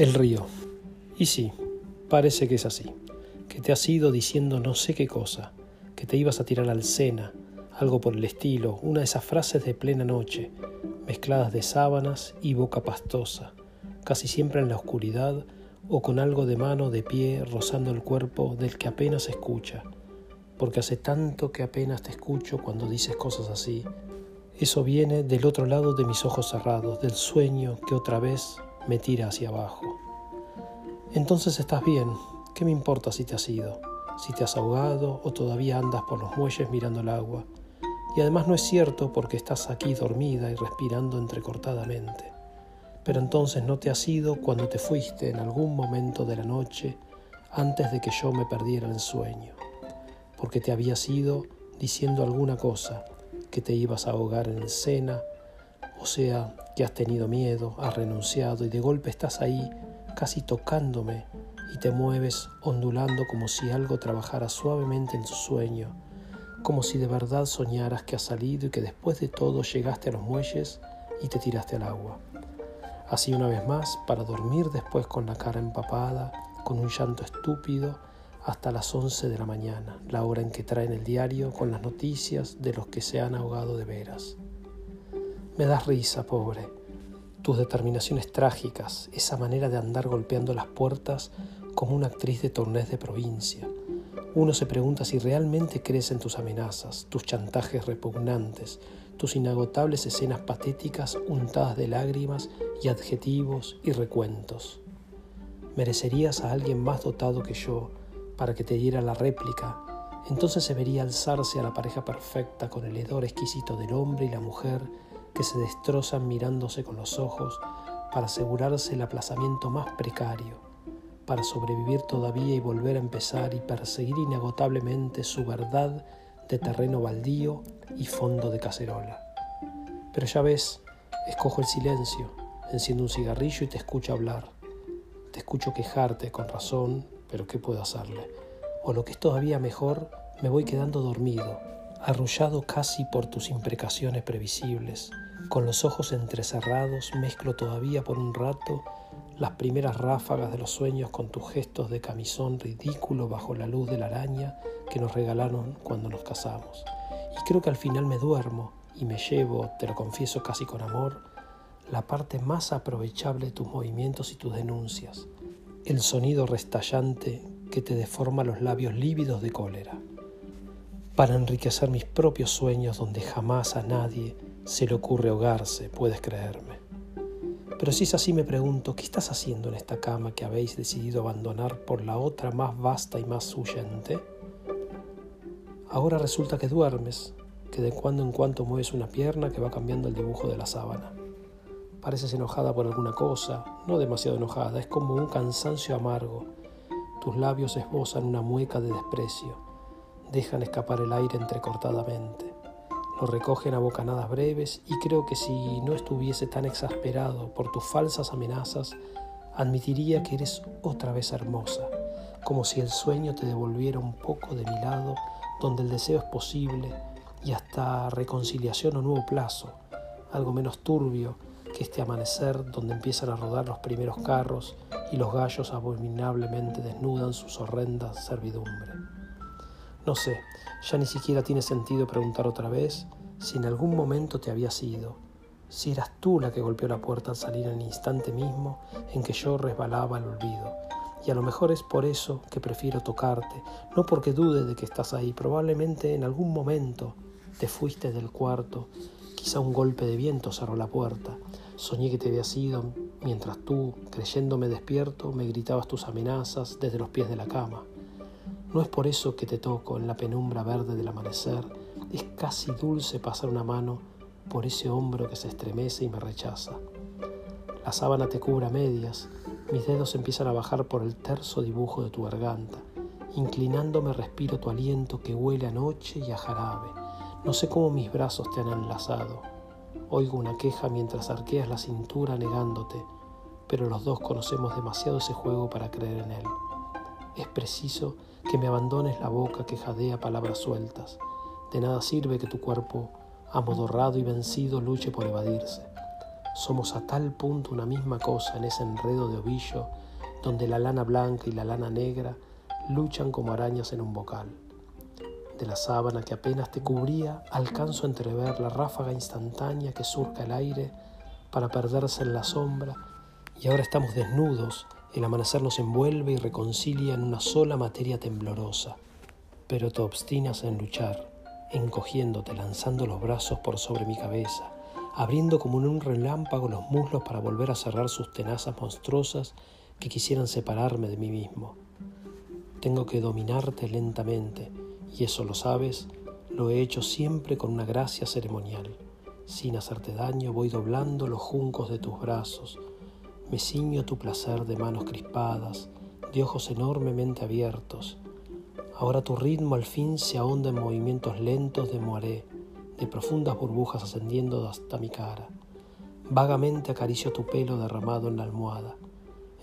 El río. Y sí, parece que es así, que te has ido diciendo no sé qué cosa, que te ibas a tirar al Sena, algo por el estilo, una de esas frases de plena noche, mezcladas de sábanas y boca pastosa, casi siempre en la oscuridad o con algo de mano de pie rozando el cuerpo del que apenas escucha, porque hace tanto que apenas te escucho cuando dices cosas así. Eso viene del otro lado de mis ojos cerrados, del sueño que otra vez me tira hacia abajo. Entonces estás bien, ¿qué me importa si te has ido? Si te has ahogado o todavía andas por los muelles mirando el agua. Y además no es cierto porque estás aquí dormida y respirando entrecortadamente. Pero entonces no te has ido cuando te fuiste en algún momento de la noche antes de que yo me perdiera el sueño, porque te habías ido diciendo alguna cosa, que te ibas a ahogar en el Sena, o sea, que has tenido miedo, has renunciado y de golpe estás ahí, casi tocándome, y te mueves ondulando como si algo trabajara suavemente en tu sueño, como si de verdad soñaras que has salido y que después de todo llegaste a los muelles y te tiraste al agua. Así una vez más, para dormir después con la cara empapada, con un llanto estúpido, hasta las 11 de la mañana, la hora en que traen el diario con las noticias de los que se han ahogado de veras. Me das risa, pobre. Tus determinaciones trágicas, esa manera de andar golpeando las puertas como una actriz de tornés de provincia. Uno se pregunta si realmente crees en tus amenazas, tus chantajes repugnantes, tus inagotables escenas patéticas untadas de lágrimas y adjetivos y recuentos. Merecerías a alguien más dotado que yo, para que te diera la réplica, entonces se vería alzarse a la pareja perfecta con el hedor exquisito del hombre y la mujer que se destrozan mirándose con los ojos para asegurarse el aplazamiento más precario, para sobrevivir todavía y volver a empezar y perseguir inagotablemente su verdad de terreno baldío y fondo de cacerola. Pero ya ves, escojo el silencio, enciendo un cigarrillo y te escucho hablar. Te escucho quejarte con razón, pero ¿qué puedo hacerle? O lo que es todavía mejor, me voy quedando dormido, arrullado casi por tus imprecaciones previsibles. Con los ojos entrecerrados mezclo todavía por un rato las primeras ráfagas de los sueños con tus gestos de camisón ridículo bajo la luz de la araña que nos regalaron cuando nos casamos. Y creo que al final me duermo y me llevo, te lo confieso casi con amor, la parte más aprovechable de tus movimientos y tus denuncias, el sonido restallante que te deforma los labios lívidos de cólera, para enriquecer mis propios sueños donde jamás a nadie se le ocurre ahogarse, puedes creerme. Pero si es así me pregunto, ¿qué estás haciendo en esta cama que habéis decidido abandonar por la otra más vasta y más huyente? Ahora resulta que duermes, que de cuando en cuando mueves una pierna que va cambiando el dibujo de la sábana. Pareces enojada por alguna cosa, no demasiado enojada, es como un cansancio amargo. Tus labios esbozan una mueca de desprecio, dejan escapar el aire entrecortadamente. Lo recogen a bocanadas breves y creo que si no estuviese tan exasperado por tus falsas amenazas, admitiría que eres otra vez hermosa, como si el sueño te devolviera un poco de mi lado, donde el deseo es posible y hasta reconciliación o nuevo plazo, algo menos turbio que este amanecer donde empiezan a rodar los primeros carros y los gallos abominablemente desnudan sus horrendas servidumbre. No sé, ya ni siquiera tiene sentido preguntar otra vez si en algún momento te habías ido, si eras tú la que golpeó la puerta al salir en el instante mismo en que yo resbalaba al olvido. Y a lo mejor es por eso que prefiero tocarte, no porque dude de que estás ahí, probablemente en algún momento te fuiste del cuarto, quizá un golpe de viento cerró la puerta, Soñé que te habías ido mientras tú, creyéndome despierto, me gritabas tus amenazas desde los pies de la cama. No es por eso que te toco en la penumbra verde del amanecer, es casi dulce pasar una mano por ese hombro que se estremece y me rechaza. La sábana te cubre a medias, mis dedos empiezan a bajar por el terso dibujo de tu garganta. Inclinándome respiro tu aliento que huele a noche y a jarabe. No sé cómo mis brazos te han enlazado. Oigo una queja mientras arqueas la cintura negándote, pero los dos conocemos demasiado ese juego para creer en él. Es preciso que me abandones la boca que jadea palabras sueltas. De nada sirve que tu cuerpo, amodorrado y vencido, luche por evadirse. Somos a tal punto una misma cosa en ese enredo de ovillo donde la lana blanca y la lana negra luchan como arañas en un bocal. De la sábana que apenas te cubría, alcanzo a entrever la ráfaga instantánea que surca el aire para perderse en la sombra, y ahora estamos desnudos, el amanecer nos envuelve y reconcilia en una sola materia temblorosa, pero te obstinas en luchar, encogiéndote, lanzando los brazos por sobre mi cabeza, abriendo como en un relámpago los muslos para volver a cerrar sus tenazas monstruosas que quisieran separarme de mí mismo. Tengo que dominarte lentamente, y eso lo sabes, lo he hecho siempre con una gracia ceremonial. Sin hacerte daño voy doblando los juncos de tus brazos, me ciño tu placer de manos crispadas, de ojos enormemente abiertos. Ahora tu ritmo al fin se ahonda en movimientos lentos de moaré, de profundas burbujas ascendiendo hasta mi cara. Vagamente acaricio tu pelo derramado en la almohada.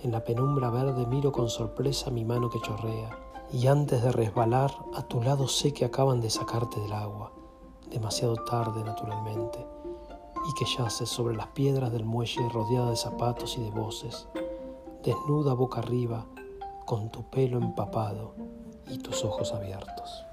En la penumbra verde miro con sorpresa mi mano que chorrea, y antes de resbalar a tu lado sé que acaban de sacarte del agua, demasiado tarde naturalmente y que yaces sobre las piedras del muelle rodeada de zapatos y de voces, desnuda boca arriba, con tu pelo empapado y tus ojos abiertos.